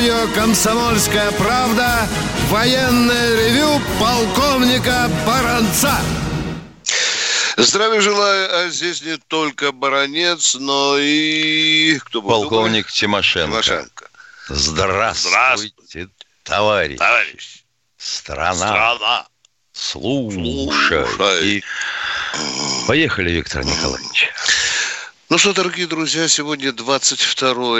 Радио «Комсомольская правда» военное ревю полковника Баранца. Здравия желаю, а здесь не только баронец, но и... Кто был Полковник другой? Тимошенко. Тимошенко. Здравствуйте, Здравствуйте, товарищ. товарищ. Страна, Страна. слушай. Слушай. И Поехали, Виктор Николаевич. Ну что, дорогие друзья, сегодня 22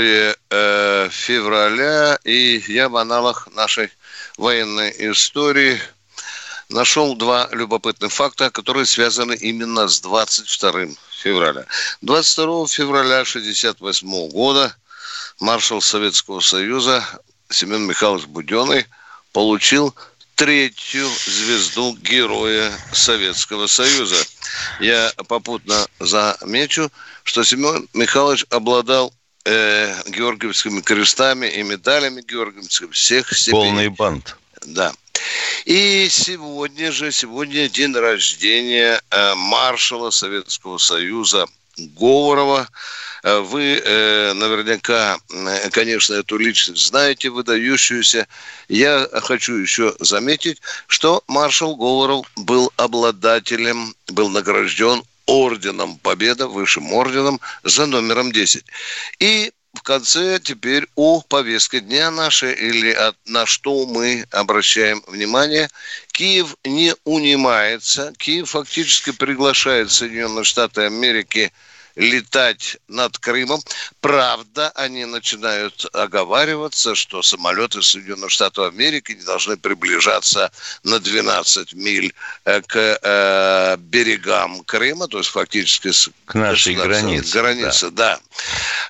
э, февраля, и я в аналах нашей военной истории нашел два любопытных факта, которые связаны именно с 22 февраля. 22 февраля 1968 года маршал Советского Союза Семен Михайлович Буденный получил третью звезду Героя Советского Союза. Я попутно замечу, что Семен Михайлович обладал э, георгиевскими крестами и медалями георгиевскими всех степеней. Полный бант. Да. И сегодня же, сегодня день рождения э, маршала Советского Союза Говорова. Э, Вы э, наверняка, э, конечно, эту личность знаете, выдающуюся. Я хочу еще заметить, что маршал Говоров был обладателем, был награжден орденом Победа, высшим орденом за номером 10. И в конце теперь о повестке дня нашей или от, на что мы обращаем внимание. Киев не унимается. Киев фактически приглашает Соединенные Штаты Америки летать над Крымом. Правда, они начинают оговариваться, что самолеты Соединенных Штатов Америки не должны приближаться на 12 миль э, к э, берегам Крыма, то есть фактически К нашей границе, границе, да.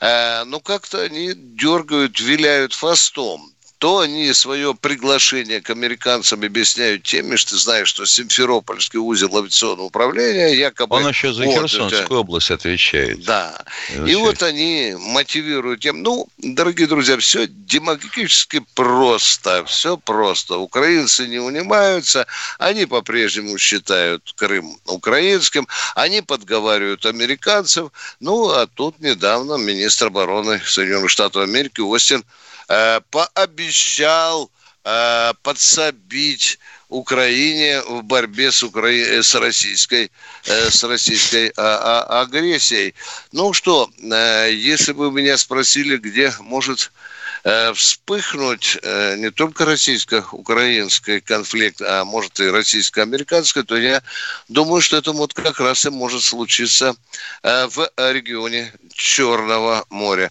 Э, ну, как-то они дергают, виляют хвостом то они свое приглашение к американцам объясняют теми, что ты знаешь, что Симферопольский узел авиационного управления якобы... Он еще за вот Херсонскую это- область отвечает. да. И Вообще. вот они мотивируют тем, ну, дорогие друзья, все демагогически просто, все просто. Украинцы не унимаются, они по-прежнему считают Крым украинским, они подговаривают американцев. Ну, а тут недавно министр обороны Соединенных Штатов Америки Остин э, пообещал э, подсобить Украине в борьбе с, Укра... э, с российской, э, с российской а, а, агрессией. Ну что, э, если бы меня спросили, где может вспыхнуть э, не только российско-украинский конфликт, а может и российско-американский, то я думаю, что это вот как раз и может случиться э, в регионе Черного моря.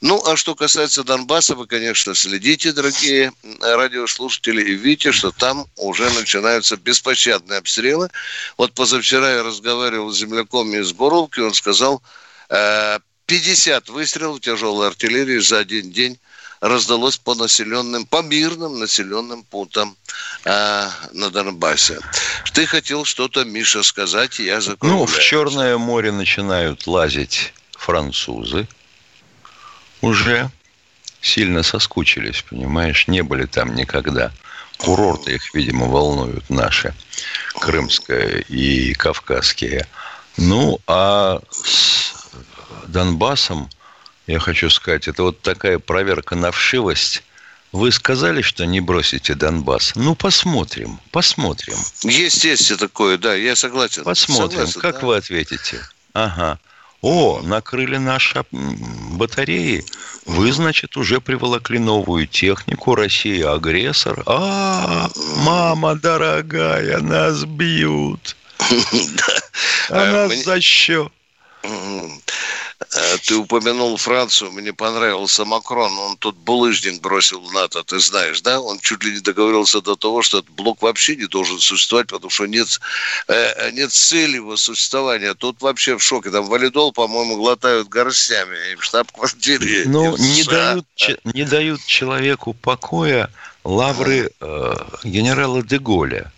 Ну, а что касается Донбасса, вы, конечно, следите, дорогие э, радиослушатели, и видите, что там уже начинаются беспощадные обстрелы. Вот позавчера я разговаривал с земляком из Боровки, он сказал, э, 50 выстрелов тяжелой артиллерии за один день раздалось по населенным, по мирным населенным пунктам э, на Донбассе. Ты хотел что-то, Миша, сказать, и я Ну, закругляю. в Черное море начинают лазить французы. Уже сильно соскучились, понимаешь, не были там никогда. Курорты их, видимо, волнуют наши, крымские и кавказские. Ну, а с Донбассом, я хочу сказать, это вот такая проверка на вшивость. Вы сказали, что не бросите Донбасс. Ну, посмотрим, посмотрим. Есть, есть такое, да, я согласен. Посмотрим, Согласен, как да. вы ответите. Ага. О, накрыли наши батареи. Вы, значит, уже приволокли новую технику. Россия агрессор. А, мама дорогая, нас бьют. А Э, нас за счет. Э, Ты упомянул Францию, мне понравился Макрон, он тут булыжник бросил в НАТО, ты знаешь, да? Он чуть ли не договорился до того, что этот блок вообще не должен существовать, потому что нет, э, нет цели его существования. Тут вообще в шоке. Там валидол, по-моему, глотают горстями и в штаб-квартире. Ну, не дают, не дают человеку покоя лавры э, генерала Деголя.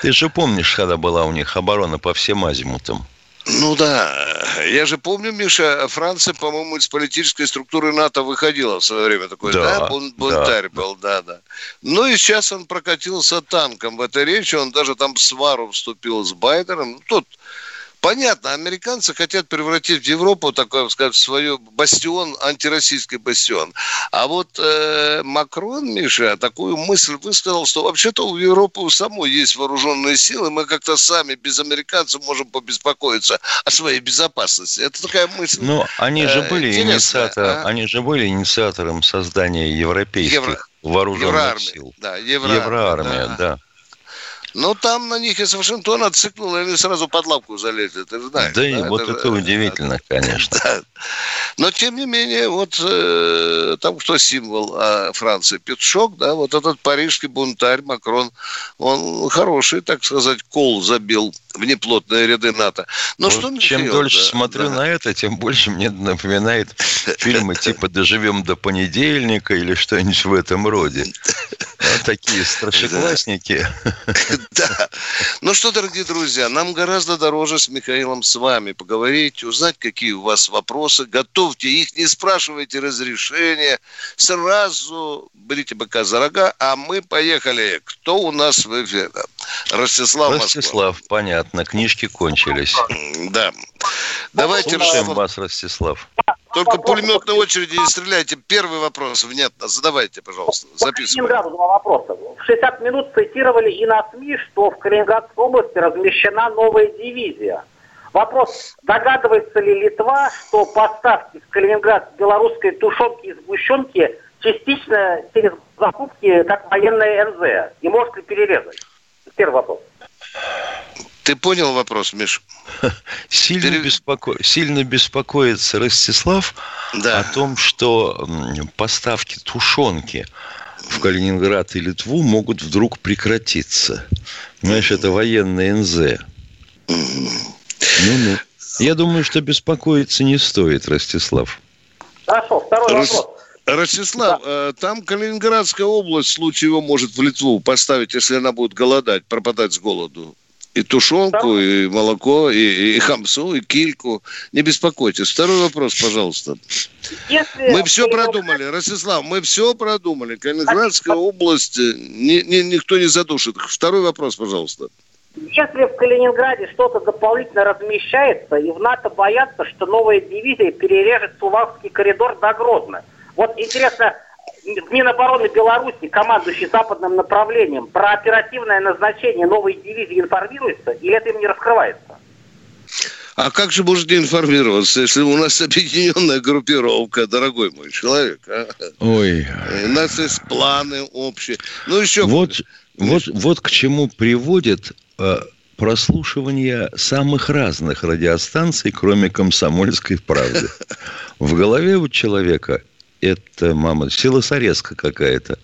Ты же помнишь, когда была у них оборона по всем азимутам? Ну да, я же помню, Миша, Франция, по-моему, из политической структуры НАТО выходила в свое время такой, да, да бунтарь да, был, да, да. Ну и сейчас он прокатился танком в этой речи, он даже там в свару вступил с Байденом. Ну, тут Понятно, американцы хотят превратить в Европу такой, сказать, свою бастион, антироссийский бастион. А вот э, Макрон, Миша, такую мысль высказал, что вообще-то у Европы у самой есть вооруженные силы, мы как-то сами без американцев можем побеспокоиться о своей безопасности. Это такая мысль. Ну, они же э, были э, инициатором, а? они же были инициатором создания европейских Евро... вооруженных Евроармия, сил. Да, Евроармия, Евроармия да. да. Ну, там на них из Вашингтона и они сразу под лапку залезли, ты же знаешь. Да, да? и вот это, это удивительно, конечно. Да. Но, тем не менее, вот э, там кто символ э, Франции? Петшок, да, вот этот парижский бунтарь Макрон, он хороший, так сказать, кол забил в неплотные ряды НАТО. Но вот что Чем дольше да, смотрю да. на это, тем больше мне напоминает фильмы типа «Доживем до понедельника» или что-нибудь в этом роде. такие старшеклассники. Да. Ну что, дорогие друзья, нам гораздо дороже с Михаилом с вами поговорить, узнать, какие у вас вопросы. Готовьте их, не спрашивайте разрешения. Сразу берите быка за рога, а мы поехали. Кто у нас в эфире? Ростислав Ростислав, Москва. понятно. Книжки кончились. Да. Давайте Слушаем вас, Ростислав. Только пулеметной очереди не стреляйте. Первый вопрос, внятно, задавайте, пожалуйста. Записывайте. два вопроса. В 60 минут цитировали и на СМИ, что в Калининградской области размещена новая дивизия. Вопрос, догадывается ли Литва, что поставки в Калининград белорусской тушенки и сгущенки частично через закупки как военная НЗ? И может ли перерезать? Первый вопрос. Ты понял вопрос, Миш? Сильно, Пере... беспоко... Сильно беспокоится Ростислав да. о том, что поставки тушенки в Калининград и Литву могут вдруг прекратиться. Знаешь, это военный НЗ. Ну-ну. Я думаю, что беспокоиться не стоит, Ростислав. Хорошо, второй Рос... вопрос. Ростислав, да. Э, там Калининградская область, в случае его может в Литву поставить, если она будет голодать, пропадать с голоду. И тушенку, и молоко, и, и хамсу, и кильку. Не беспокойтесь. Второй вопрос, пожалуйста. Если мы все продумали, Ростислав, мы все продумали. Калининградская область, э, ни, ни, никто не задушит. Второй вопрос, пожалуйста. Если в Калининграде что-то дополнительно размещается, и в НАТО боятся, что новая дивизия перережет Сувалский коридор до Гродно. Вот интересно, Минобороны Беларуси, командующий западным направлением, про оперативное назначение новой дивизии информируется или это им не раскрывается? А как же может не информироваться, если у нас объединенная группировка, дорогой мой человек? А? Ой. У нас есть планы общие. Ну, еще... Вот, вот, вот к чему приводит э, прослушивание самых разных радиостанций, кроме «Комсомольской правды». В голове у человека это, мама, силосорезка какая-то.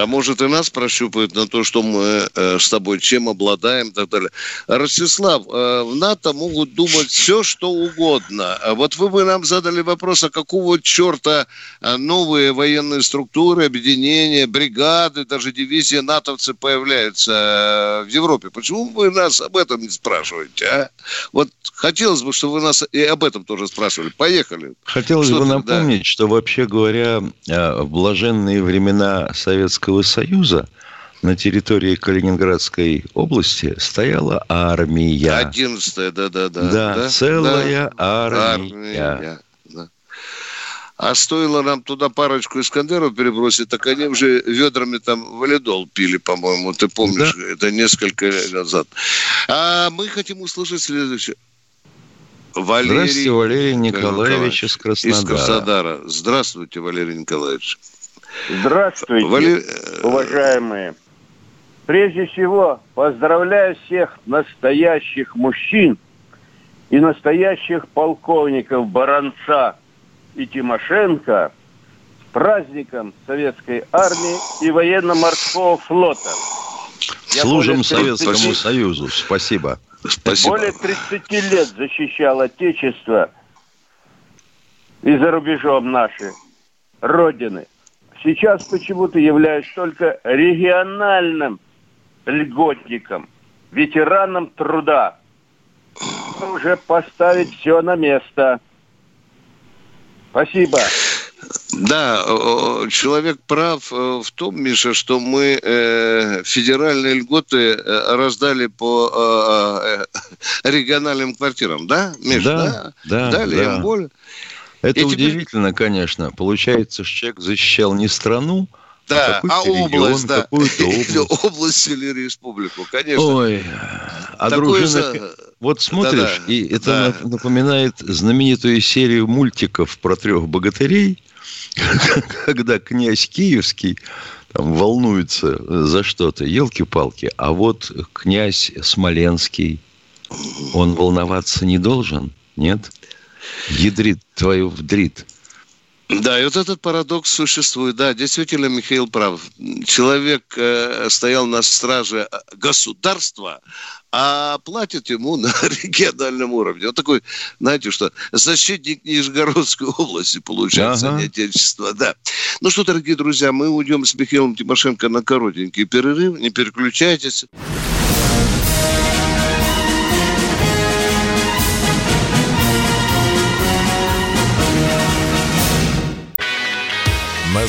А может и нас прощупают на то, что мы э, с тобой чем обладаем и так далее. Ростислав, э, в НАТО могут думать все, что угодно. А вот вы бы нам задали вопрос, а какого черта э, новые военные структуры, объединения, бригады, даже дивизии натовцы появляются э, в Европе? Почему вы нас об этом не спрашиваете, а? Вот хотелось бы, чтобы вы нас и об этом тоже спрашивали. Поехали. Хотелось что бы напомнить, да. что вообще говоря, э, в блаженные времена Советского Советского Союза на территории Калининградской области стояла армия. Одиннадцатая, да-да-да. Да, да, целая да. армия. армия. Да. А стоило нам туда парочку Искандеров перебросить, так они уже ведрами там валидол пили, по-моему. Ты помнишь, да. это несколько лет назад. А мы хотим услышать следующее. Валерий Здравствуйте, Валерий Николаевич, Николаевич из Краснодара. Из Краснодара. Здравствуйте, Валерий Николаевич. Здравствуйте, Вали... уважаемые. Прежде всего, поздравляю всех настоящих мужчин и настоящих полковников Баранца и Тимошенко с праздником Советской Армии и военно-морского флота. Служим Советскому Союзу. Спасибо. Спасибо. Более 30 лет защищал Отечество и за рубежом нашей Родины. Сейчас почему-то являюсь только региональным льготникам, ветеранам труда. Уже поставить все на место. Спасибо. Да, человек прав э, в том, Миша, что мы э, федеральные льготы э, раздали по региональным квартирам, да, Миша? Да, да, Дали да. им боль. Это И удивительно, конечно. Получается, что человек защищал не страну, Да, какой-то а регион, область, да. какую-то Или область. область или республику, конечно. Ой, а Такое дружина... Вот смотришь, и это да. нап- напоминает знаменитую серию мультиков про трех богатырей, когда князь Киевский там волнуется за что-то, елки-палки, а вот князь Смоленский, он волноваться не должен, нет? Ядрит твою вдрит. Да, и вот этот парадокс существует. Да, действительно, Михаил прав. Человек э, стоял на страже э, государства, а платят ему на региональном уровне. Вот такой, знаете что, защитник Нижегородской области, получается, Ага. не отечества. Да. Ну что, дорогие друзья, мы уйдем с Михаилом Тимошенко на коротенький перерыв. Не переключайтесь.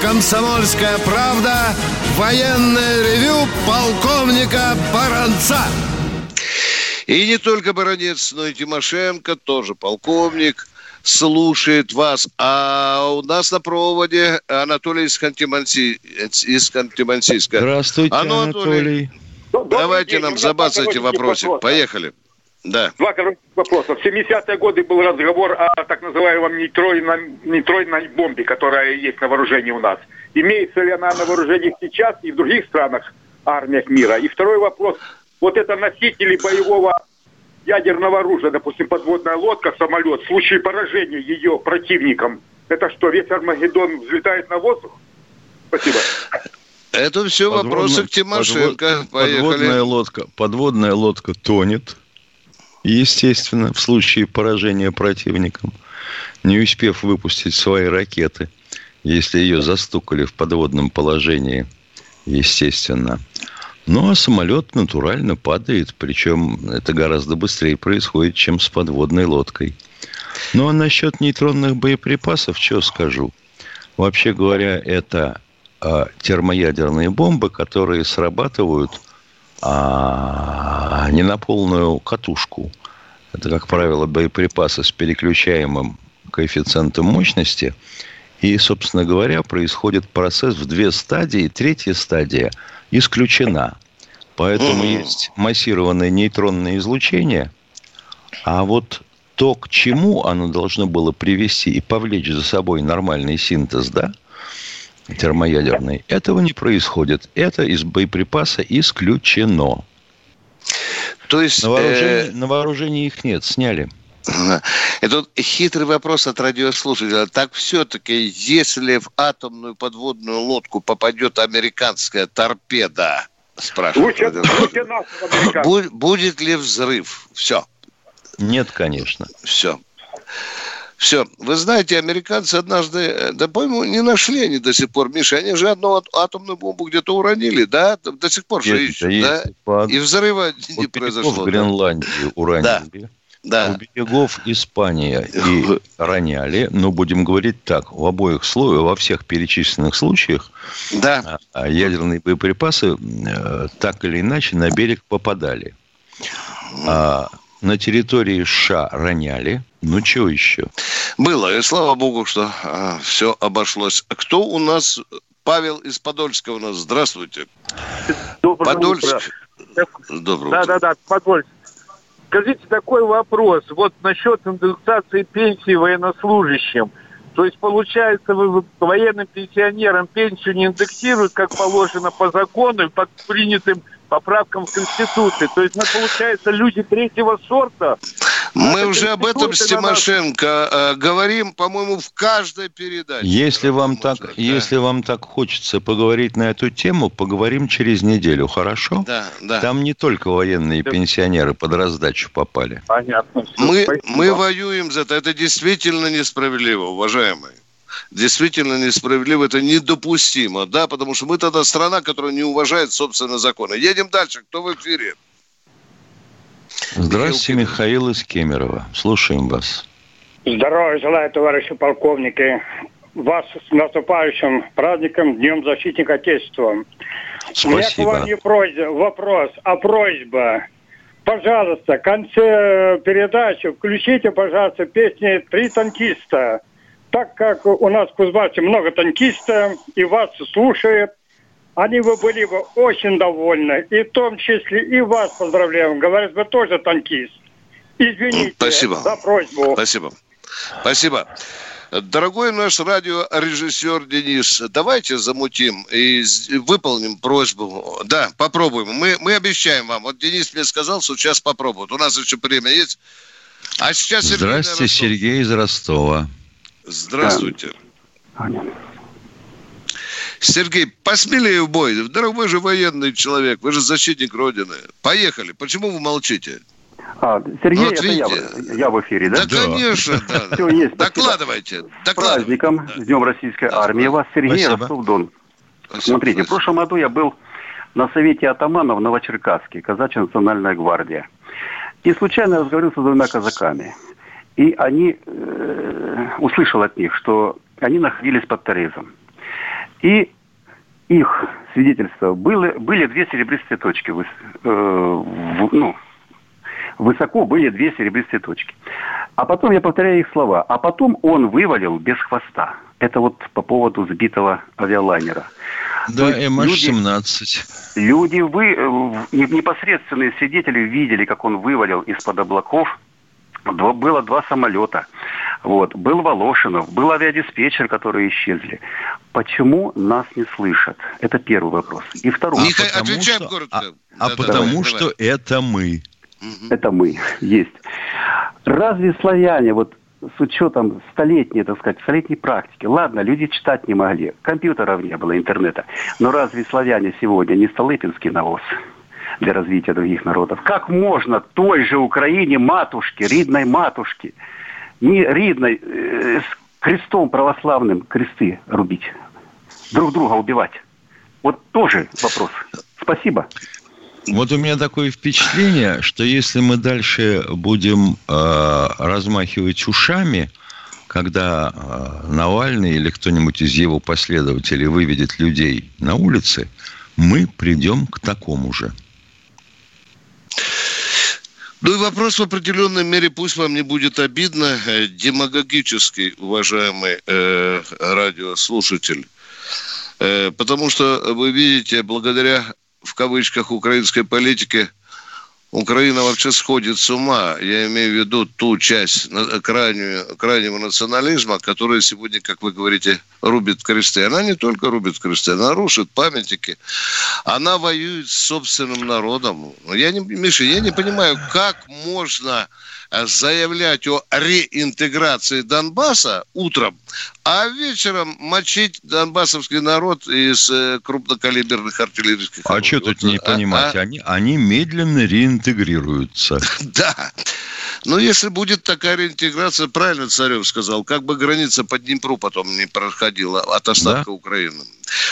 «Комсомольская правда» военное ревю полковника Баранца. И не только Баранец, но и Тимошенко, тоже полковник, слушает вас. А у нас на проводе Анатолий из, Ханты-Манси- из Ханты-Мансийска. Здравствуйте, А ну, Анатолий. Добрый Давайте день. Нам меня забацайте вопросик. вопроса. Поехали. Да. Два коротких вопроса. В 70-е годы был разговор о так называемом нейтройной, нейтройной бомбе, которая есть на вооружении у нас. Имеется ли она на вооружении сейчас и в других странах, армиях мира? И второй вопрос. Вот это носители боевого ядерного оружия, допустим, подводная лодка, самолет, в случае поражения ее противником, это что, весь Армагеддон взлетает на воздух? Спасибо. Это все Подводная- вопросы к Тимошенко. подвод- Подводная Поехали. лодка, подводная лодка тонет, естественно, в случае поражения противником, не успев выпустить свои ракеты, если ее застукали в подводном положении, естественно. Ну, а самолет натурально падает, причем это гораздо быстрее происходит, чем с подводной лодкой. Ну, а насчет нейтронных боеприпасов, что скажу? Вообще говоря, это а, термоядерные бомбы, которые срабатывают а, не на полную катушку. Это, как правило, боеприпасы с переключаемым коэффициентом мощности. И, собственно говоря, происходит процесс в две стадии. Третья стадия исключена. Поэтому есть массированное нейтронное излучение. А вот то, к чему оно должно было привести и повлечь за собой нормальный синтез, да, термоядерный, этого не происходит. Это из боеприпаса исключено. То есть... На э, вооружении, на вооружении их нет, сняли. Это вот хитрый вопрос от радиослушателя. Так все-таки, если в атомную подводную лодку попадет американская торпеда, спрашивает Лучше, радиослушатель, лучше нас, американцев. бу- будет ли взрыв? Все, Нет, конечно. все. Все. Вы знаете, американцы однажды, э, да, по-моему, не нашли они до сих пор, Миша, они же одну ат- атомную бомбу где-то уронили, да? До сих пор же Есть, ищут, есть. да? По- И взрыва не у берегов произошло. да? Гренландии уронили. Да. У берегов Испания и роняли. Но будем говорить так, в обоих случаях, во всех перечисленных случаях Да. а, а ядерные боеприпасы э, так или иначе на берег попадали. А на территории США роняли. Ну, что еще? Было, и слава богу, что все обошлось. Кто у нас? Павел из Подольска у нас. Здравствуйте. Доброе Подольск. утро. Доброе Да, утро. да, да, Подольск. Скажите такой вопрос. Вот насчет индексации пенсии военнослужащим. То есть, получается, вы военным пенсионерам пенсию не индексируют, как положено по закону и по принятым поправкам в Конституции. То есть, ну, получается, люди третьего сорта. Мы уже об этом с Тимошенко э, говорим, по-моему, в каждой передаче. Если вам, так, да. если вам так хочется поговорить на эту тему, поговорим через неделю, хорошо? Да, да. Там не только военные пенсионеры под раздачу попали. Понятно. Мы, мы воюем за это. Это действительно несправедливо, уважаемые действительно несправедливо, это недопустимо, да, потому что мы тогда страна, которая не уважает собственные законы. Едем дальше, кто в эфире? Здравствуйте, Михаил из Кемерово. Слушаем вас. Здравия желаю, товарищи полковники. Вас с наступающим праздником, Днем Защитника Отечества. Спасибо. У меня к вам не просьба, вопрос, а просьба. Пожалуйста, в конце передачи включите, пожалуйста, песни «Три танкиста». Так как у нас в Кузбассе много танкистов, и вас слушают, они бы были бы очень довольны. И в том числе и вас поздравляем. Говорят, вы тоже танкист. Извините Спасибо. за просьбу. Спасибо. Спасибо. Дорогой наш радиорежиссер Денис, давайте замутим и выполним просьбу. Да, попробуем. Мы, мы обещаем вам. Вот Денис мне сказал, что сейчас попробуют. У нас еще время есть. А сейчас Сергей Здравствуйте, Сергей из Ростова. Здравствуйте. Да. Сергей, посмелее в бой. Дорогой же военный человек, вы же защитник Родины. Поехали. Почему вы молчите? А, Сергей, вот это видите. я, я в эфире, да? Да, конечно. Да. Все есть. Докладывайте. С праздником, да. с Днем Российской да. армии. Вас Сергей Ростов-Дон. Смотрите, в прошлом году я был на совете атаманов в Новочеркасске, казачья национальная гвардия. И случайно разговаривался с двумя казаками. И они, э, услышал от них, что они находились под Торезом. И их свидетельства были, были две серебристые точки. Э, в, ну, высоко были две серебристые точки. А потом, я повторяю их слова, а потом он вывалил без хвоста. Это вот по поводу сбитого авиалайнера. Да, МH17. Люди, люди вы, э, непосредственные свидетели видели, как он вывалил из-под облаков. Было два самолета. Вот. Был Волошинов, был авиадиспетчер, которые исчезли. Почему нас не слышат? Это первый вопрос. И второй. Миха... А потому, что, коротко. А, а да, потому давай, что давай. это мы. Это мы, есть. Разве славяне, вот с учетом столетней, так сказать, столетней практики, ладно, люди читать не могли, компьютеров не было, интернета, но разве славяне сегодня не Столыпинский навоз? Для развития других народов. Как можно той же Украине, матушке, ридной матушке, не ридной, э, с крестом православным кресты рубить, друг друга убивать? Вот тоже вопрос. Спасибо. Вот у меня такое впечатление, что если мы дальше будем э, размахивать ушами, когда э, Навальный или кто-нибудь из его последователей выведет людей на улицы, мы придем к такому же. Ну и вопрос в определенной мере, пусть вам не будет обидно, э, демагогический, уважаемый э, радиослушатель. Э, потому что вы видите, благодаря в кавычках украинской политике Украина вообще сходит с ума. Я имею в виду ту часть крайнего, крайнего национализма, которая сегодня, как вы говорите, рубит кресты. Она не только рубит кресты, она рушит памятники. Она воюет с собственным народом. Я не, Миша, я не понимаю, как можно заявлять о реинтеграции Донбасса утром, а вечером мочить донбассовский народ из э, крупнокалиберных артиллерийских А что тут не а, понимать? А? Они, они медленно реинтегрируются. Да. Но если будет такая реинтеграция, правильно Царев сказал, как бы граница по Днепру потом не проходила от остатка да? Украины.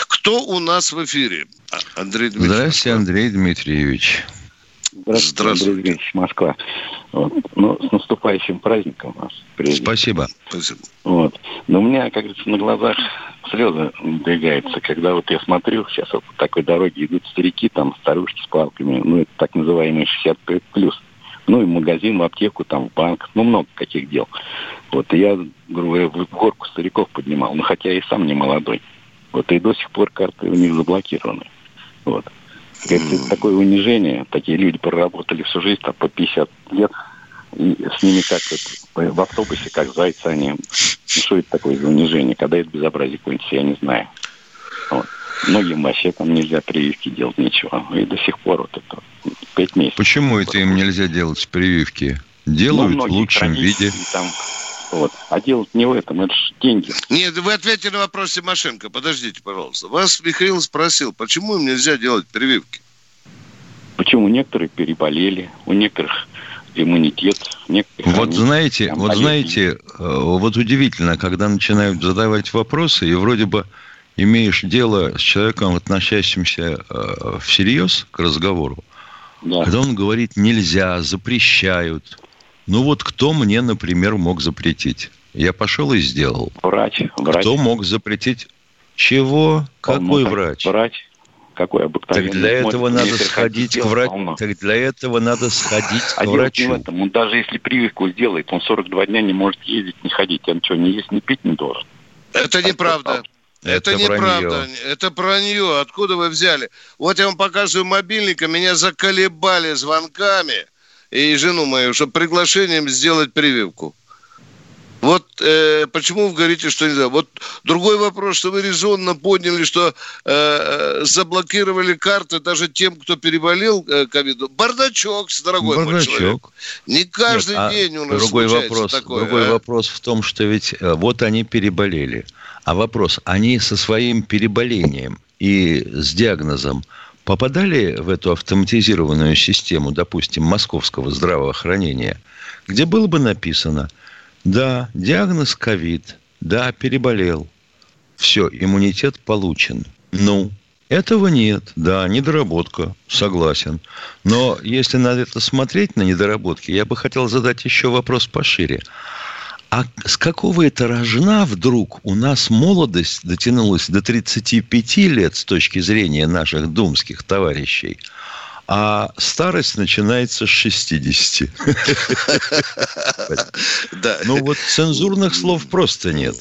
Кто у нас в эфире? А, Андрей Дмитриевич. Здравствуйте, Андрей Дмитриевич. Здравствуйте, Здравствуйте. Андрей Евгеньевич, Москва. Вот. Ну, с наступающим праздником вас. Прежде. Спасибо. Спасибо. Вот. Но у меня, как говорится, на глазах слезы двигаются, когда вот я смотрю, сейчас вот по такой дороге идут старики, там, старушки с палками, ну, это так называемые 65 плюс. Ну, и в магазин, в аптеку, там, в банк, ну, много каких дел. Вот, и я, грубо говоря, в горку стариков поднимал, ну, хотя я и сам не молодой. Вот, и до сих пор карты у них заблокированы. Вот. Это такое унижение. Такие люди проработали всю жизнь, там, по 50 лет. И с ними как вот, в автобусе, как зайцы они. Ну, что это такое за унижение? Когда это безобразие кончится, я не знаю. Вот. Многим вообще там нельзя прививки делать, ничего. И до сих пор вот это пять месяцев. Почему это им нельзя делать прививки? делают в лучшем виде. Там, вот. А делать не в этом, это же деньги. Нет, вы ответили на вопрос Тимошенко. Подождите, пожалуйста. Вас Михаил спросил, почему им нельзя делать прививки? Почему некоторые переболели, у некоторых иммунитет. Некоторых вот знаете, вот знаете, э, вот удивительно, когда начинают задавать вопросы, и вроде бы имеешь дело с человеком, относящимся э, всерьез к разговору, да. когда он говорит нельзя, запрещают. Ну вот кто мне, например, мог запретить? Я пошел и сделал. Врач. врач. Кто мог запретить? Чего? Какой врач? Врач. Какой обыкновенный? Так для этого надо сходить к врачу. Так для этого надо сходить а к врачу. Не в этом. Он даже если прививку сделает, он 42 дня не может ездить, не ходить. Он что, не есть, не пить не должен? Это неправда. Это, это неправда. Это вранье. Откуда вы взяли? Вот я вам показываю мобильника. Меня заколебали звонками и жену мою, чтобы приглашением сделать прививку. Вот э, почему вы говорите, что нельзя. Вот другой вопрос, что вы резонно поняли, что э, заблокировали карты даже тем, кто переболел э, ковидом. Бардачок, дорогой Бардачок. мой человек. Не каждый Нет, а день у нас другой вопрос, такое. Другой а? вопрос в том, что ведь э, вот они переболели. А вопрос, они со своим переболением и с диагнозом попадали в эту автоматизированную систему, допустим, московского здравоохранения, где было бы написано – да, диагноз ковид. Да, переболел. Все, иммунитет получен. Ну, этого нет. Да, недоработка. Согласен. Но если на это смотреть, на недоработки, я бы хотел задать еще вопрос пошире. А с какого это рожна вдруг у нас молодость дотянулась до 35 лет с точки зрения наших думских товарищей – а старость начинается с 60. Да. Ну вот цензурных слов просто нет.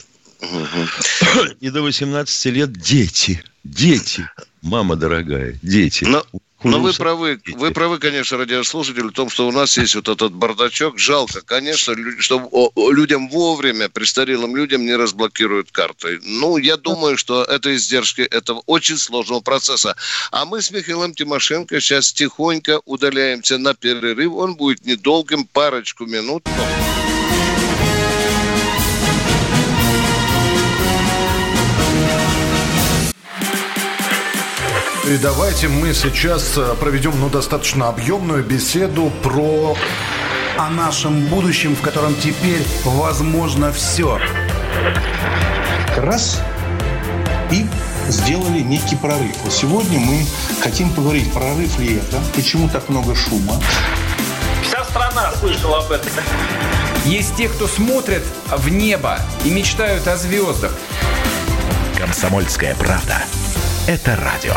И до 18 лет дети. Дети. Мама дорогая, дети. Но но вы правы, вы правы, конечно, радиослушатели, в том, что у нас есть вот этот бардачок. Жалко, конечно, что людям вовремя, престарелым людям не разблокируют карты. Ну, я думаю, что это издержки этого очень сложного процесса. А мы с Михаилом Тимошенко сейчас тихонько удаляемся на перерыв. Он будет недолгим, парочку минут. И давайте мы сейчас э, проведем ну, достаточно объемную беседу про... О нашем будущем, в котором теперь возможно все. Раз и сделали некий прорыв. Вот сегодня мы хотим поговорить, прорыв ли это, почему так много шума. Вся страна слышала об этом. Есть те, кто смотрят в небо и мечтают о звездах. Комсомольская правда. Это радио.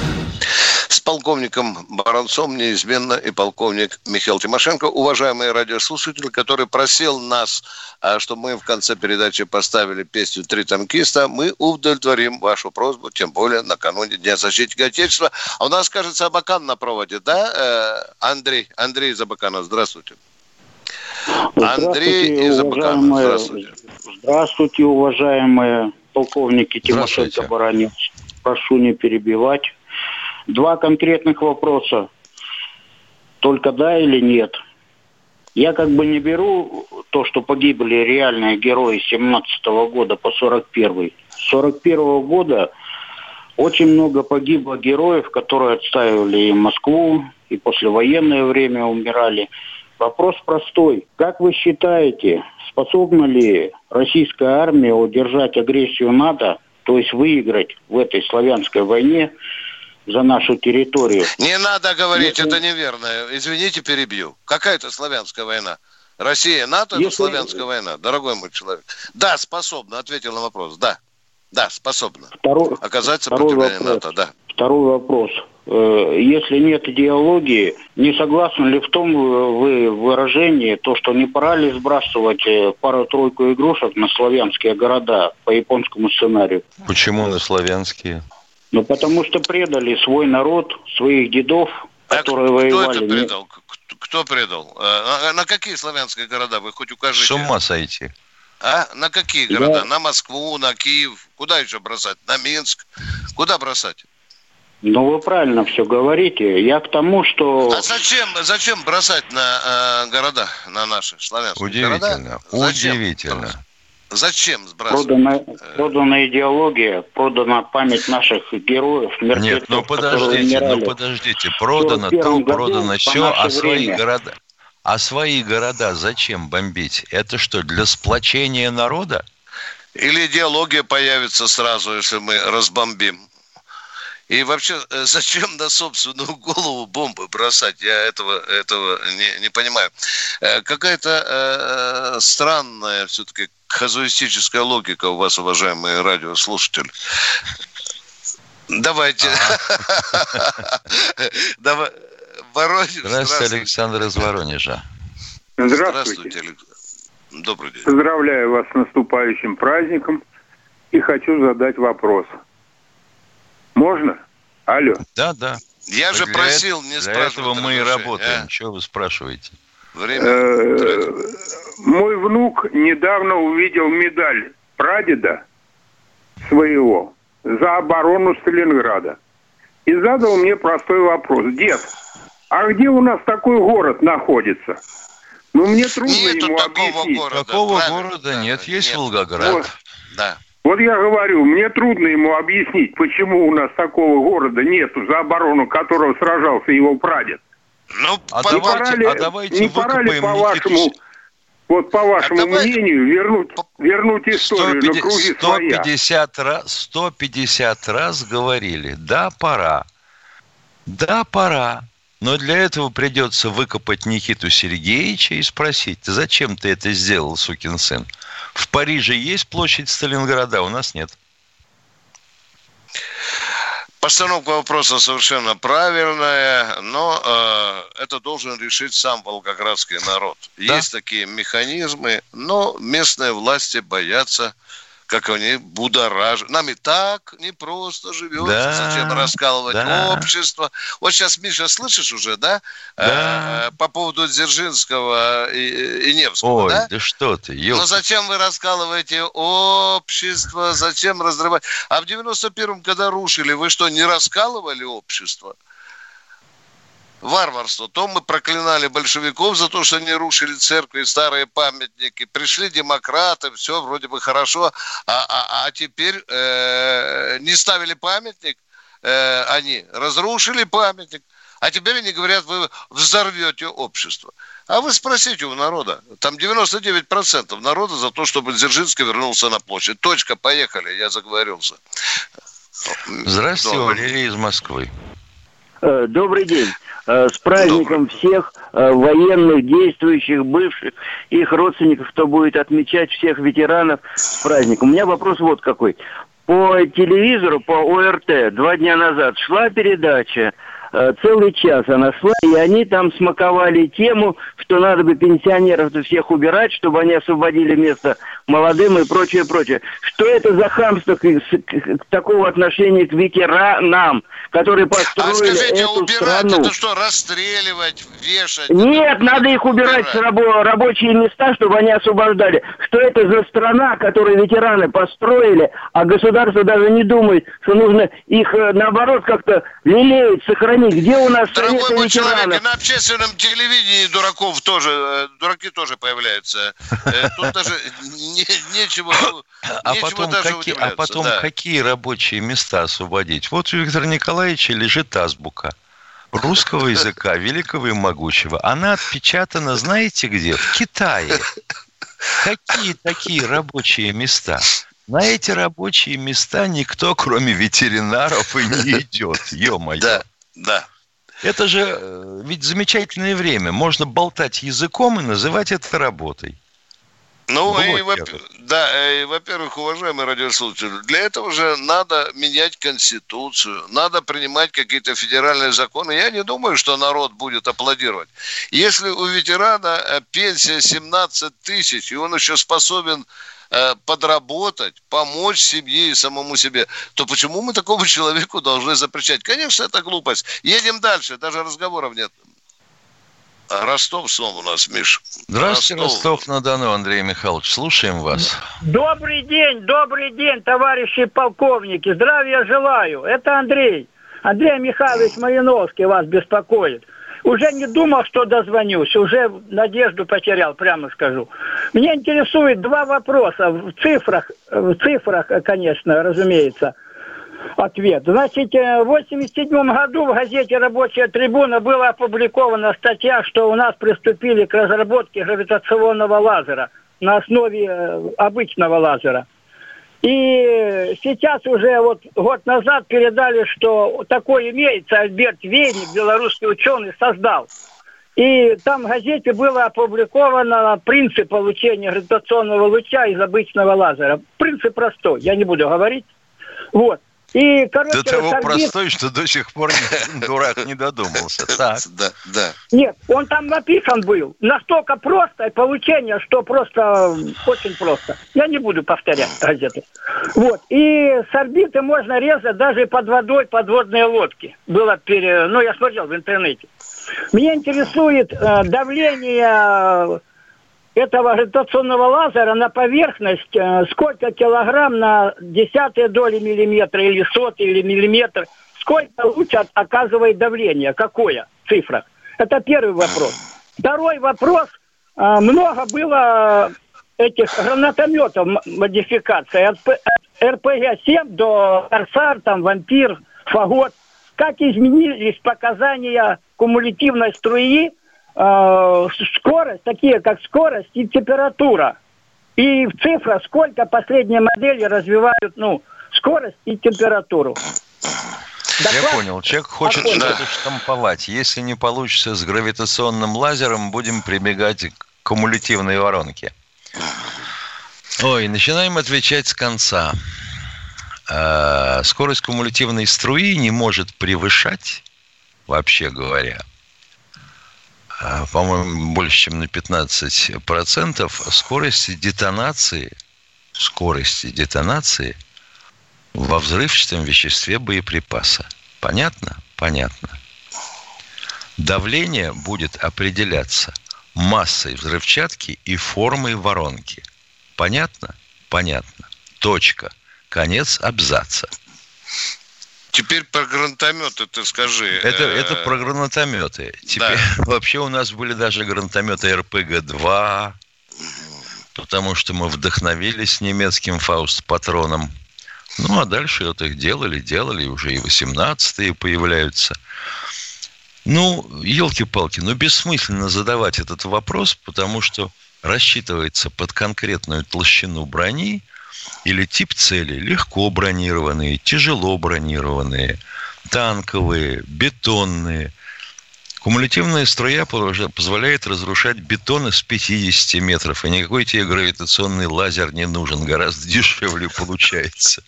полковником Баранцом неизменно и полковник Михаил Тимошенко. Уважаемые радиослушатели, который просил нас, а, чтобы мы в конце передачи поставили песню «Три танкиста», мы удовлетворим вашу просьбу, тем более накануне Дня защитника Отечества. А у нас, кажется, Абакан на проводе, да, э, Андрей? Андрей из Абакана, здравствуйте. Андрей из Абакана, здравствуйте. Здравствуйте, уважаемые полковники Тимошенко Баранец. Прошу не перебивать. Два конкретных вопроса. Только да или нет. Я как бы не беру то, что погибли реальные герои 17 -го года по 41 С 41 -го года очень много погибло героев, которые отстаивали и Москву, и послевоенное время умирали. Вопрос простой. Как вы считаете, способна ли российская армия удержать агрессию НАТО, то есть выиграть в этой славянской войне за нашу территорию. Не надо говорить, Если... это неверно. Извините, перебью. Какая это славянская война? Россия, НАТО Если... это славянская война, дорогой мой человек. Да, способна, ответил на вопрос. Да, да, способна. Второй, Оказать сопротивление вопрос. НАТО, да. Второй вопрос. Э, если нет идеологии, не согласны ли в том э, вы выражении, то, что не пора ли сбрасывать э, пару-тройку игрушек на славянские города по японскому сценарию? Почему на славянские? Ну, потому что предали свой народ, своих дедов, которые а воевали. Кто это предал? Кто, кто предал? А, на какие славянские города? Вы хоть укажите. С ума сойти. А? На какие города? Я... На Москву, на Киев? Куда еще бросать? На Минск? Куда бросать? Ну, вы правильно все говорите. Я к тому, что... А зачем, зачем бросать на э, города, на наши славянские Удивительно, города? Зачем? удивительно. Зачем сбрасывать? Продана, продана идеология, продана память наших героев, мертвецов, Нет, ну подождите, ну подождите. Продано то, продано все, а свои время. города... А свои города зачем бомбить? Это что, для сплочения народа? Или идеология появится сразу, если мы разбомбим? И вообще, э, зачем на собственную голову бомбы бросать? Я этого, этого не, не понимаю. Э, какая-то э, странная все-таки казуистическая логика у вас, уважаемые радиослушатели. Давайте. Давай. Воронеж. Здравствуйте, Александр из Воронежа. Здравствуйте. Добрый день. Поздравляю вас с наступающим праздником и хочу задать вопрос. Можно? Алло. Да, да. Я же просил не спрашивать. Для этого мы и работаем. А? Чего вы спрашиваете? Время. Мой внук недавно увидел медаль прадеда своего за оборону Сталинграда. И задал мне простой вопрос. Дед, а где у нас такой город находится? Ну, мне трудно Нету ему такого объяснить. Города, Такого правильно? города нет, есть нет. Волгоград. Вот. Да. Вот я говорю, мне трудно ему объяснить, почему у нас такого города нету, за оборону которого сражался его прадед. Ну, а давайте, пора ли, а давайте не пора ли, по-вашему, вот по вашему а мнению, вернуть, вернуть историю 150, на круги 150 своя? Раз, 150 раз говорили, да, пора. Да, пора. Но для этого придется выкопать Никиту Сергеевича и спросить, зачем ты это сделал, сукин сын? В Париже есть площадь Сталинграда, у нас нет. Постановка вопроса совершенно правильная, но э, это должен решить сам волгоградский народ. Да? Есть такие механизмы, но местные власти боятся как они будоражат. Нам и так не просто живется. Да, Зачем раскалывать да. общество? Вот сейчас, Миша, слышишь уже, да? да. Э, по поводу Дзержинского и, и Невского, Ой, да? да что ты, ёлки. Но зачем вы раскалываете общество? Зачем разрывать? А в 91-м, когда рушили, вы что, не раскалывали общество? Варварство. То мы проклинали большевиков за то, что они рушили церкви старые памятники. Пришли демократы, все вроде бы хорошо. А, а, а теперь э, не ставили памятник э, они, разрушили памятник. А теперь они говорят, вы взорвете общество. А вы спросите у народа. Там 99% народа за то, чтобы Дзержинский вернулся на площадь. Точка, поехали, я заговорился. Здравствуйте, Валерий из Москвы. Э, добрый день. Э, с праздником Добрый. всех э, военных, действующих, бывших, их родственников, кто будет отмечать всех ветеранов с праздником. У меня вопрос вот какой. По телевизору, по ОРТ два дня назад шла передача целый час она шла, и они там смаковали тему, что надо бы пенсионеров всех убирать, чтобы они освободили место молодым и прочее, прочее. Что это за хамство к, к, к такого отношения к ветеранам, которые построили а скажите, эту убирать страну? это что, расстреливать, вешать? Нет, надо их убирать с рабо- рабочие места, чтобы они освобождали. Что это за страна, которую ветераны построили, а государство даже не думает, что нужно их, э, наоборот, как-то лелеять, сохранить где у нас Дорогой мой человек, и на общественном телевидении дураков тоже, э, дураки тоже появляются. Э, тут даже нечего, а потом, даже какие, а потом да. какие рабочие места освободить? Вот у Виктора Николаевича лежит азбука русского языка, великого и могучего. Она отпечатана, знаете где? В Китае. Какие такие рабочие места? На эти рабочие места никто, кроме ветеринаров, и не идет. Ё-моё. Да. Да. Это же э, ведь замечательное время. Можно болтать языком и называть это работой. Ну, и, во да, э, и, во-первых, уважаемые радиослушатели, для этого же надо менять Конституцию, надо принимать какие-то федеральные законы. Я не думаю, что народ будет аплодировать. Если у ветерана э, пенсия 17 тысяч, и он еще способен э, подработать, помочь семье и самому себе, то почему мы такому человеку должны запрещать? Конечно, это глупость. Едем дальше, даже разговоров нет. Ростов снова у нас, Миш. Здравствуйте, Ростов. Ростов на Дону, Андрей Михайлович. Слушаем вас. Добрый день, добрый день, товарищи полковники. Здравия желаю. Это Андрей. Андрей Михайлович Мариновский вас беспокоит. Уже не думал, что дозвонюсь, уже надежду потерял, прямо скажу. Меня интересует два вопроса в цифрах, в цифрах, конечно, разумеется – ответ. Значит, э, в 1987 году в газете «Рабочая трибуна» была опубликована статья, что у нас приступили к разработке гравитационного лазера на основе э, обычного лазера. И сейчас уже вот год назад передали, что такое имеется. Альберт Вейник, белорусский ученый, создал. И там в газете было опубликовано принцип получения гравитационного луча из обычного лазера. Принцип простой, я не буду говорить. Вот. И, короче, До того сорбит... простой, что до сих пор дурак не додумался. Так. Да, да. Нет, он там написан был. Настолько просто получение, что просто очень просто. Я не буду повторять газеты. Вот. И с орбиты можно резать даже под водой подводные лодки. Было пере... Ну, я смотрел в интернете. Меня интересует э, давление этого гравитационного лазера на поверхность э, сколько килограмм на десятые доли миллиметра или сотые или миллиметр, сколько луч оказывает давление, какое цифра? Это первый вопрос. Второй вопрос. Э, много было этих гранатометов модификации от РПГ-7 до Корсар, там, Вампир, Фагот. Как изменились показания кумулятивной струи э, скорость, такие как скорость и температура. И в цифрах, сколько последние модели развивают, ну, скорость и температуру. Доклад... Я понял. Человек хочет что-то штамповать. Если не получится с гравитационным лазером, будем прибегать к кумулятивной воронке. Ой, начинаем отвечать с конца. Э, скорость кумулятивной струи не может превышать, вообще говоря, а, по-моему, больше, чем на 15% скорости детонации, скорости детонации во взрывчатом веществе боеприпаса. Понятно? Понятно. Давление будет определяться массой взрывчатки и формой воронки. Понятно? Понятно. Точка. Конец абзаца. Теперь про гранатометы ты скажи. Это, э, это про гранатометы. Теперь да. вообще у нас были даже гранатометы РПГ-2, потому что мы вдохновились немецким Фауст-патроном. Ну, а дальше вот их делали, делали, уже и 18-е появляются. Ну, елки-палки, ну, бессмысленно задавать этот вопрос, потому что рассчитывается под конкретную толщину брони – или тип цели легко бронированные, тяжело бронированные, танковые, бетонные. Кумулятивная струя позволяет разрушать бетон из 50 метров, и никакой тебе гравитационный лазер не нужен, гораздо дешевле получается.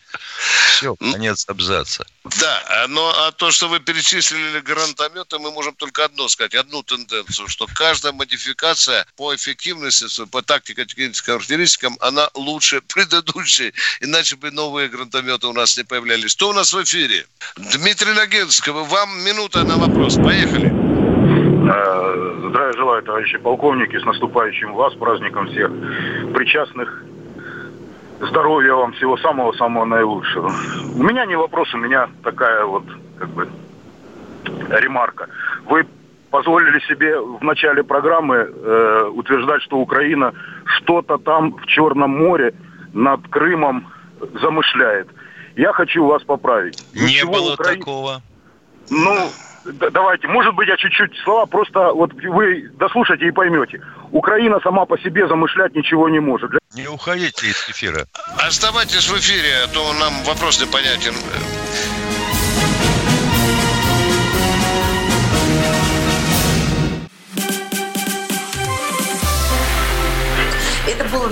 Все, конец абзаца. Да, а, но а то, что вы перечислили гранатометы, мы можем только одно сказать, одну тенденцию, что каждая модификация по эффективности, по тактико-техническим характеристикам, она лучше предыдущей, иначе бы новые гранатометы у нас не появлялись. Что у нас в эфире? Дмитрий Ногинский, вам минута на вопрос. Поехали. Э, здравия желаю, товарищи полковники, с наступающим вас, праздником всех причастных. Здоровья вам, всего самого-самого наилучшего. У меня не вопрос, у меня такая вот, как бы, ремарка. Вы позволили себе в начале программы э, утверждать, что Украина что-то там в Черном море над Крымом замышляет. Я хочу вас поправить. Не Ничего было Укра... такого. Ну, давайте, может быть, я чуть-чуть слова, просто вот вы дослушайте и поймете. Украина сама по себе замышлять ничего не может. Не уходите из эфира. Оставайтесь в эфире, а то нам вопрос непонятен.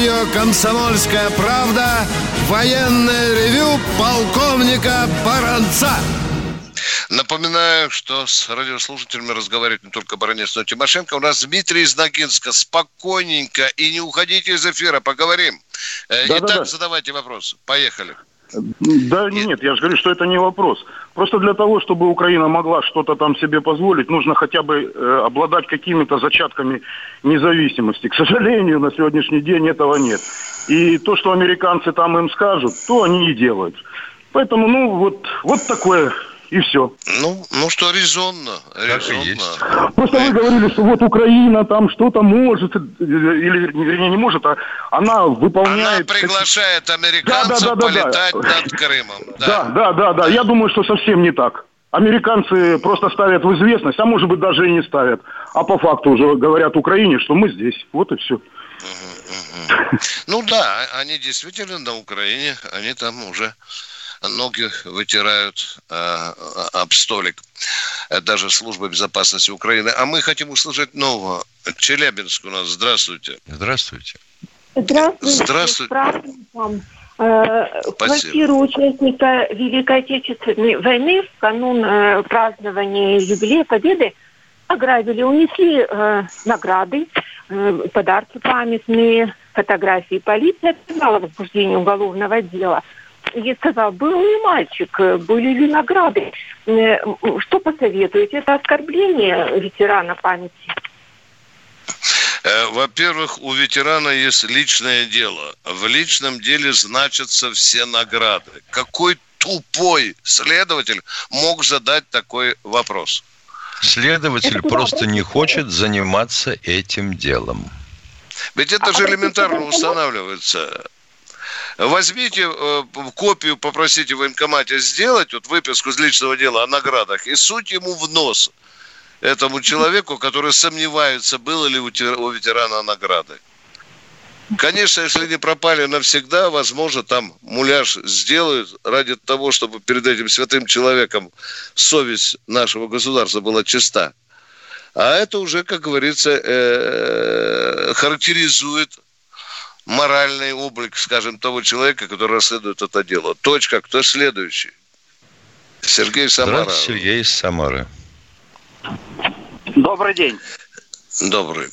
Радио «Комсомольская правда» военное ревю полковника Баранца. Напоминаю, что с радиослушателями разговаривает не только Баранец, но и Тимошенко. У нас Дмитрий из Ногинска. Спокойненько и не уходите из эфира, поговорим. Э, Да, Итак, да, да. задавайте вопросы. Поехали. Да нет, я же говорю, что это не вопрос. Просто для того, чтобы Украина могла что-то там себе позволить, нужно хотя бы э, обладать какими-то зачатками независимости. К сожалению, на сегодняшний день этого нет. И то, что американцы там им скажут, то они и делают. Поэтому, ну, вот, вот такое и все. Ну, ну что, резонно. резонно. Просто вы говорили, что вот Украина там что-то может, или вернее не может, а она выполняет... Она приглашает американцев Да, да, да, да, полетать да. над Крымом. Да, да, да, да. Я думаю, что совсем не так. Американцы просто ставят в известность, а может быть даже и не ставят. А по факту уже говорят Украине, что мы здесь. Вот и все. Ну да, они действительно на Украине, они там уже ноги вытирают э, об столик. Э, Даже служба безопасности Украины. А мы хотим услышать нового. Челябинск у нас. Здравствуйте. Здравствуйте. Здравствуйте. Здравствуйте. Э, Спасибо. Квартиру участника Великой Отечественной войны в канун э, празднования юбилея Победы ограбили, унесли э, награды, э, подарки памятные, фотографии. Полиция отказала возбуждение уголовного дела. И сказал, был ли мальчик, э, были ли награды. Э, Что посоветуете? Это оскорбление ветерана памяти? Э, Во-первых, у ветерана есть личное дело. В личном деле значатся все награды. Какой тупой следователь мог задать такой вопрос? Следователь просто не хочет заниматься этим делом. Ведь это же элементарно устанавливается. Возьмите э, копию, попросите в военкомате сделать, вот выписку из личного дела о наградах, и суть ему в нос этому человеку, который сомневается, было ли у у ветерана награды. Конечно, если не пропали навсегда, возможно, там муляж сделают ради того, чтобы перед этим святым человеком совесть нашего государства была чиста. А это уже, как говорится, э, характеризует моральный облик, скажем, того человека, который расследует это дело. Точка. Кто следующий? Сергей Самара. Здравствуйте, Сергей из Самары. Добрый день. Добрый.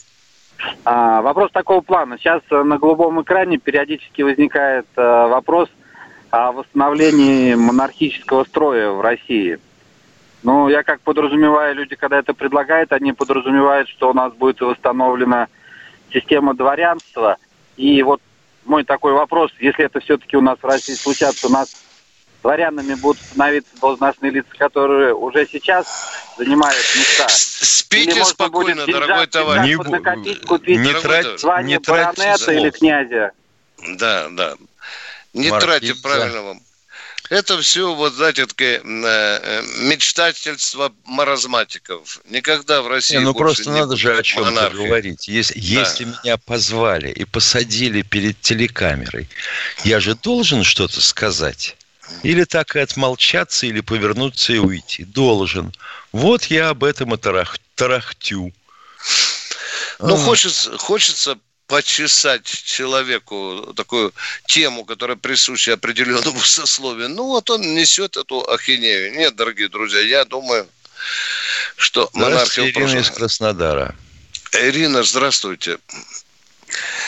А, вопрос такого плана. Сейчас э, на голубом экране периодически возникает э, вопрос о восстановлении монархического строя в России. Ну, я как подразумеваю, люди, когда это предлагают, они подразумевают, что у нас будет восстановлена система дворянства. И вот мой такой вопрос, если это все-таки у нас в России случится, у нас дворянами будут становиться должностные лица, которые уже сейчас занимают места. Спите Или спокойно, будет дорогой деньжат- товарищ. деньжат поднакопить, купить не трать- звание не тратьте баронета за- или князя. Да, да. Не Маркиза. тратьте правильно вам. Это все, вот, знаете, такое э, э, мечтательство маразматиков. Никогда в России Не, ну просто не надо же о чем-то говорить. Если, если меня позвали и посадили перед телекамерой, я же должен что-то сказать. Или так и отмолчаться, или повернуться и уйти. Должен. Вот я об этом и тарах, тарахтю. Ну, А. хочется, хочется почесать человеку такую тему, которая присуща определенному сословию. Ну, вот он несет эту ахинею. Нет, дорогие друзья, я думаю, что монархия Ирина из. Краснодара. Ирина, здравствуйте.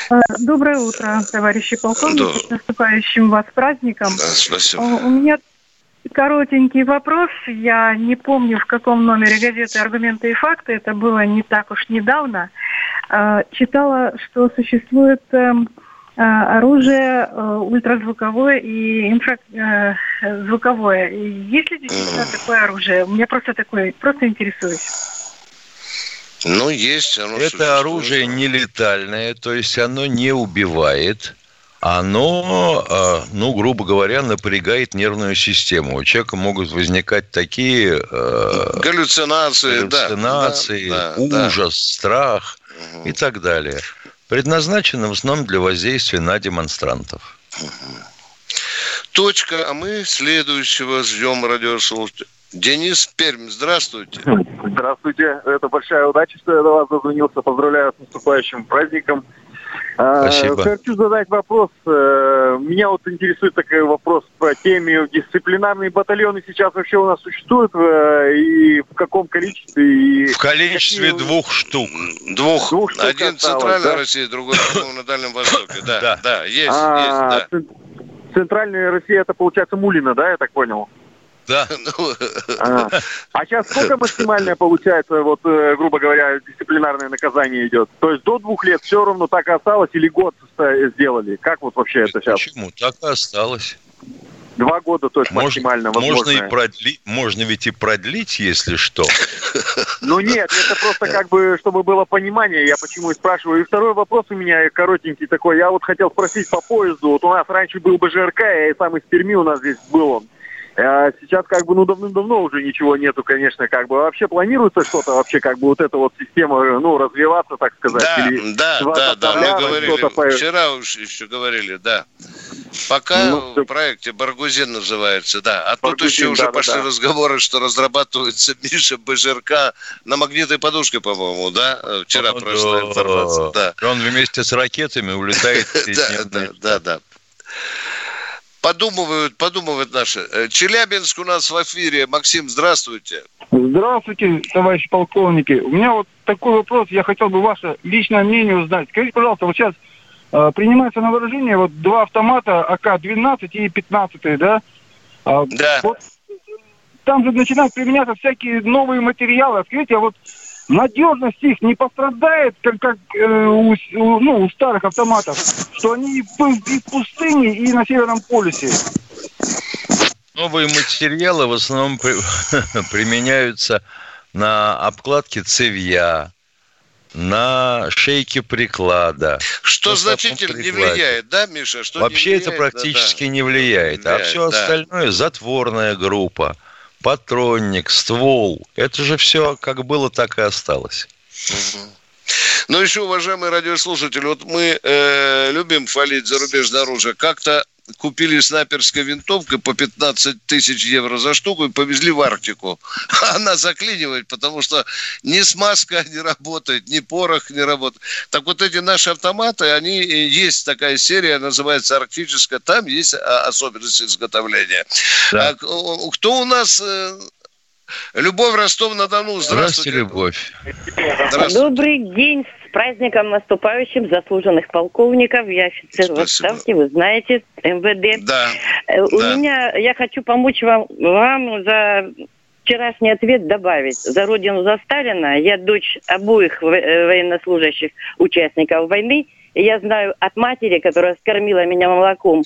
А, Доброе утро, товарищи полковники. Да. С наступающим вас праздником. Да, спасибо. У меня коротенький вопрос. Я не помню, в каком номере газеты «Аргументы и факты». Это было не так уж недавно. Читала, что существует эм, а, оружие э, ультразвуковое и инфразвуковое. Есть ли действительно такое оружие? Мне просто такое, просто интересуюсь. Ну, есть. Оно Это существует. оружие нелетальное, то есть оно не убивает, оно, э, ну, грубо говоря, напрягает нервную систему. У человека могут возникать такие... Э, галлюцинации, галлюцинации да, ужас, да. страх угу. и так далее. Предназначено в основном для воздействия на демонстрантов. Угу. Точка, а мы следующего ждем радиослушателя. Денис Пермь, здравствуйте. Здравствуйте. Это большая удача, что я до вас дозвонился. Поздравляю с наступающим праздником. А, Спасибо. Хочу задать вопрос. Э, меня вот интересует такой вопрос по теме дисциплинарные батальоны сейчас вообще у нас существуют э, и в каком количестве? И в количестве какие... двух штук. Двух. двух штук Один в Центральной да? России, другой на Дальнем Востоке. Да, да, да, есть, а, есть, да. Центральная Россия это получается Мулина, да, я так понял? Да. Ну, а, а сейчас сколько максимальное получается, вот, э, грубо говоря, дисциплинарное наказание идет? То есть до двух лет все равно так и осталось или год сделали? Как вот вообще это сейчас? Почему? Так и осталось. Два года, то есть можно, максимально возможно. Можно, и продлить, можно ведь и продлить, если что. Ну нет, это просто как бы, чтобы было понимание, я почему и спрашиваю. И второй вопрос у меня коротенький такой. Я вот хотел спросить по поезду. Вот у нас раньше был БЖРК, я и сам из Перми у нас здесь был он. А сейчас как бы, ну, давным-давно уже ничего нету, конечно, как бы. Вообще планируется что-то вообще, как бы, вот эта вот система, ну, развиваться, так сказать? Да, или да, да, да, мы говорили, по... вчера еще говорили, да. Пока ну, в проекте Баргузин называется, да. А Баргузин, тут еще да, уже да, пошли да. разговоры, что разрабатывается Миша БЖРК на магнитной подушке, по-моему, да? Вчера прошла информация, да. Он вместе с ракетами улетает. Да, да, да, да. Подумывают, подумывают наши. Э, Челябинск у нас в эфире. Максим, здравствуйте. Здравствуйте, товарищи полковники. У меня вот такой вопрос. Я хотел бы ваше личное мнение узнать. Скажите, пожалуйста, вот сейчас э, принимается на вооружение вот два автомата АК-12 и 15, да? А, да. Вот там же начинают применяться всякие новые материалы. Скажите, а вот надежность их не пострадает, как, как э, у, ну, у старых автоматов, что они и в пустыне, и на Северном полюсе. Новые материалы в основном при, применяются на обкладке цевья, на шейке приклада. Что значительно не влияет, да, Миша? Что Вообще влияет, это практически да, да. не влияет, а все да. остальное затворная группа патронник, ствол. Это же все как было, так и осталось. Ну, еще, уважаемые радиослушатели, вот мы э, любим фалить зарубежное оружие. Как-то купили снайперской винтовкой по 15 тысяч евро за штуку и повезли в Арктику. Она заклинивает, потому что ни смазка не работает, ни порох не работает. Так вот эти наши автоматы, они, есть такая серия, называется арктическая, там есть а, особенности изготовления. Да. А, кто у нас э, Любовь Ростов-на-Дону. Здравствуйте. Здравствуйте, Любовь. Здравствуйте. Добрый день с праздником наступающим заслуженных полковников. Я офицер Спасибо. в отставке, вы знаете, МВД. Да. Э, у да. меня, я хочу помочь вам, вам за вчерашний ответ добавить. За родину, за Сталина. Я дочь обоих э, военнослужащих участников войны. И я знаю от матери, которая скормила меня молоком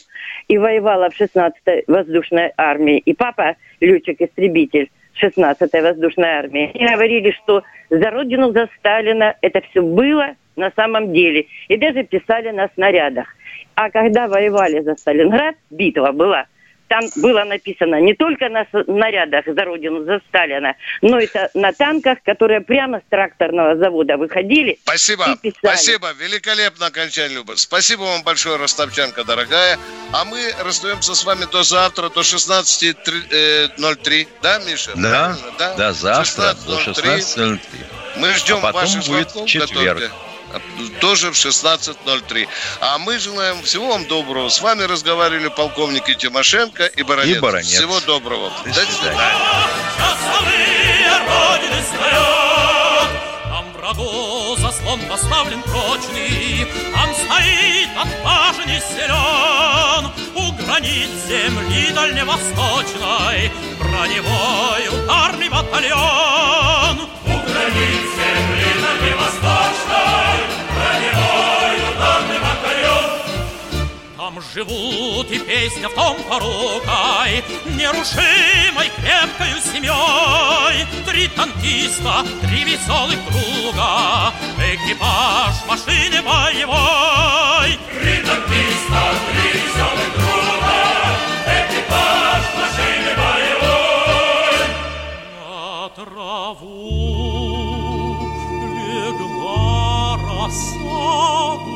и воевала в 16-й воздушной армии. И папа, летчик-истребитель, 16-й воздушной армии. Они говорили, что за родину, за Сталина это все было на самом деле. И даже писали на снарядах. А когда воевали за Сталинград, битва была, там было написано не только на снарядах за родину, за Сталина, но и на танках, которые прямо с тракторного завода выходили. Спасибо, и писали. спасибо, великолепно окончание, Люба. Спасибо вам большое, Ростовчанка, дорогая. А мы расстаемся с вами до завтра, до 16.03. Да, Миша? Да, да, да завтра 16 до 16.03. Мы ждем а потом ваших будет звонков, четверг. Готовьте тоже в 16.03. А мы желаем всего вам доброго. С вами разговаривали полковники Тимошенко и Баранец. И Баранец. Всего доброго. До, До свидания. врагу заслон поставлен прочный, Там стоит отважный силен, У границ земли дальневосточной Броневой ударный батальон. У границ земли дальневосточной живут, и песня в том порукой, Нерушимой крепкою семьей. Три танкиста, три веселых друга, Экипаж машины боевой. Три танкиста, три веселых друга, Экипаж машины боевой. На траву легла роса,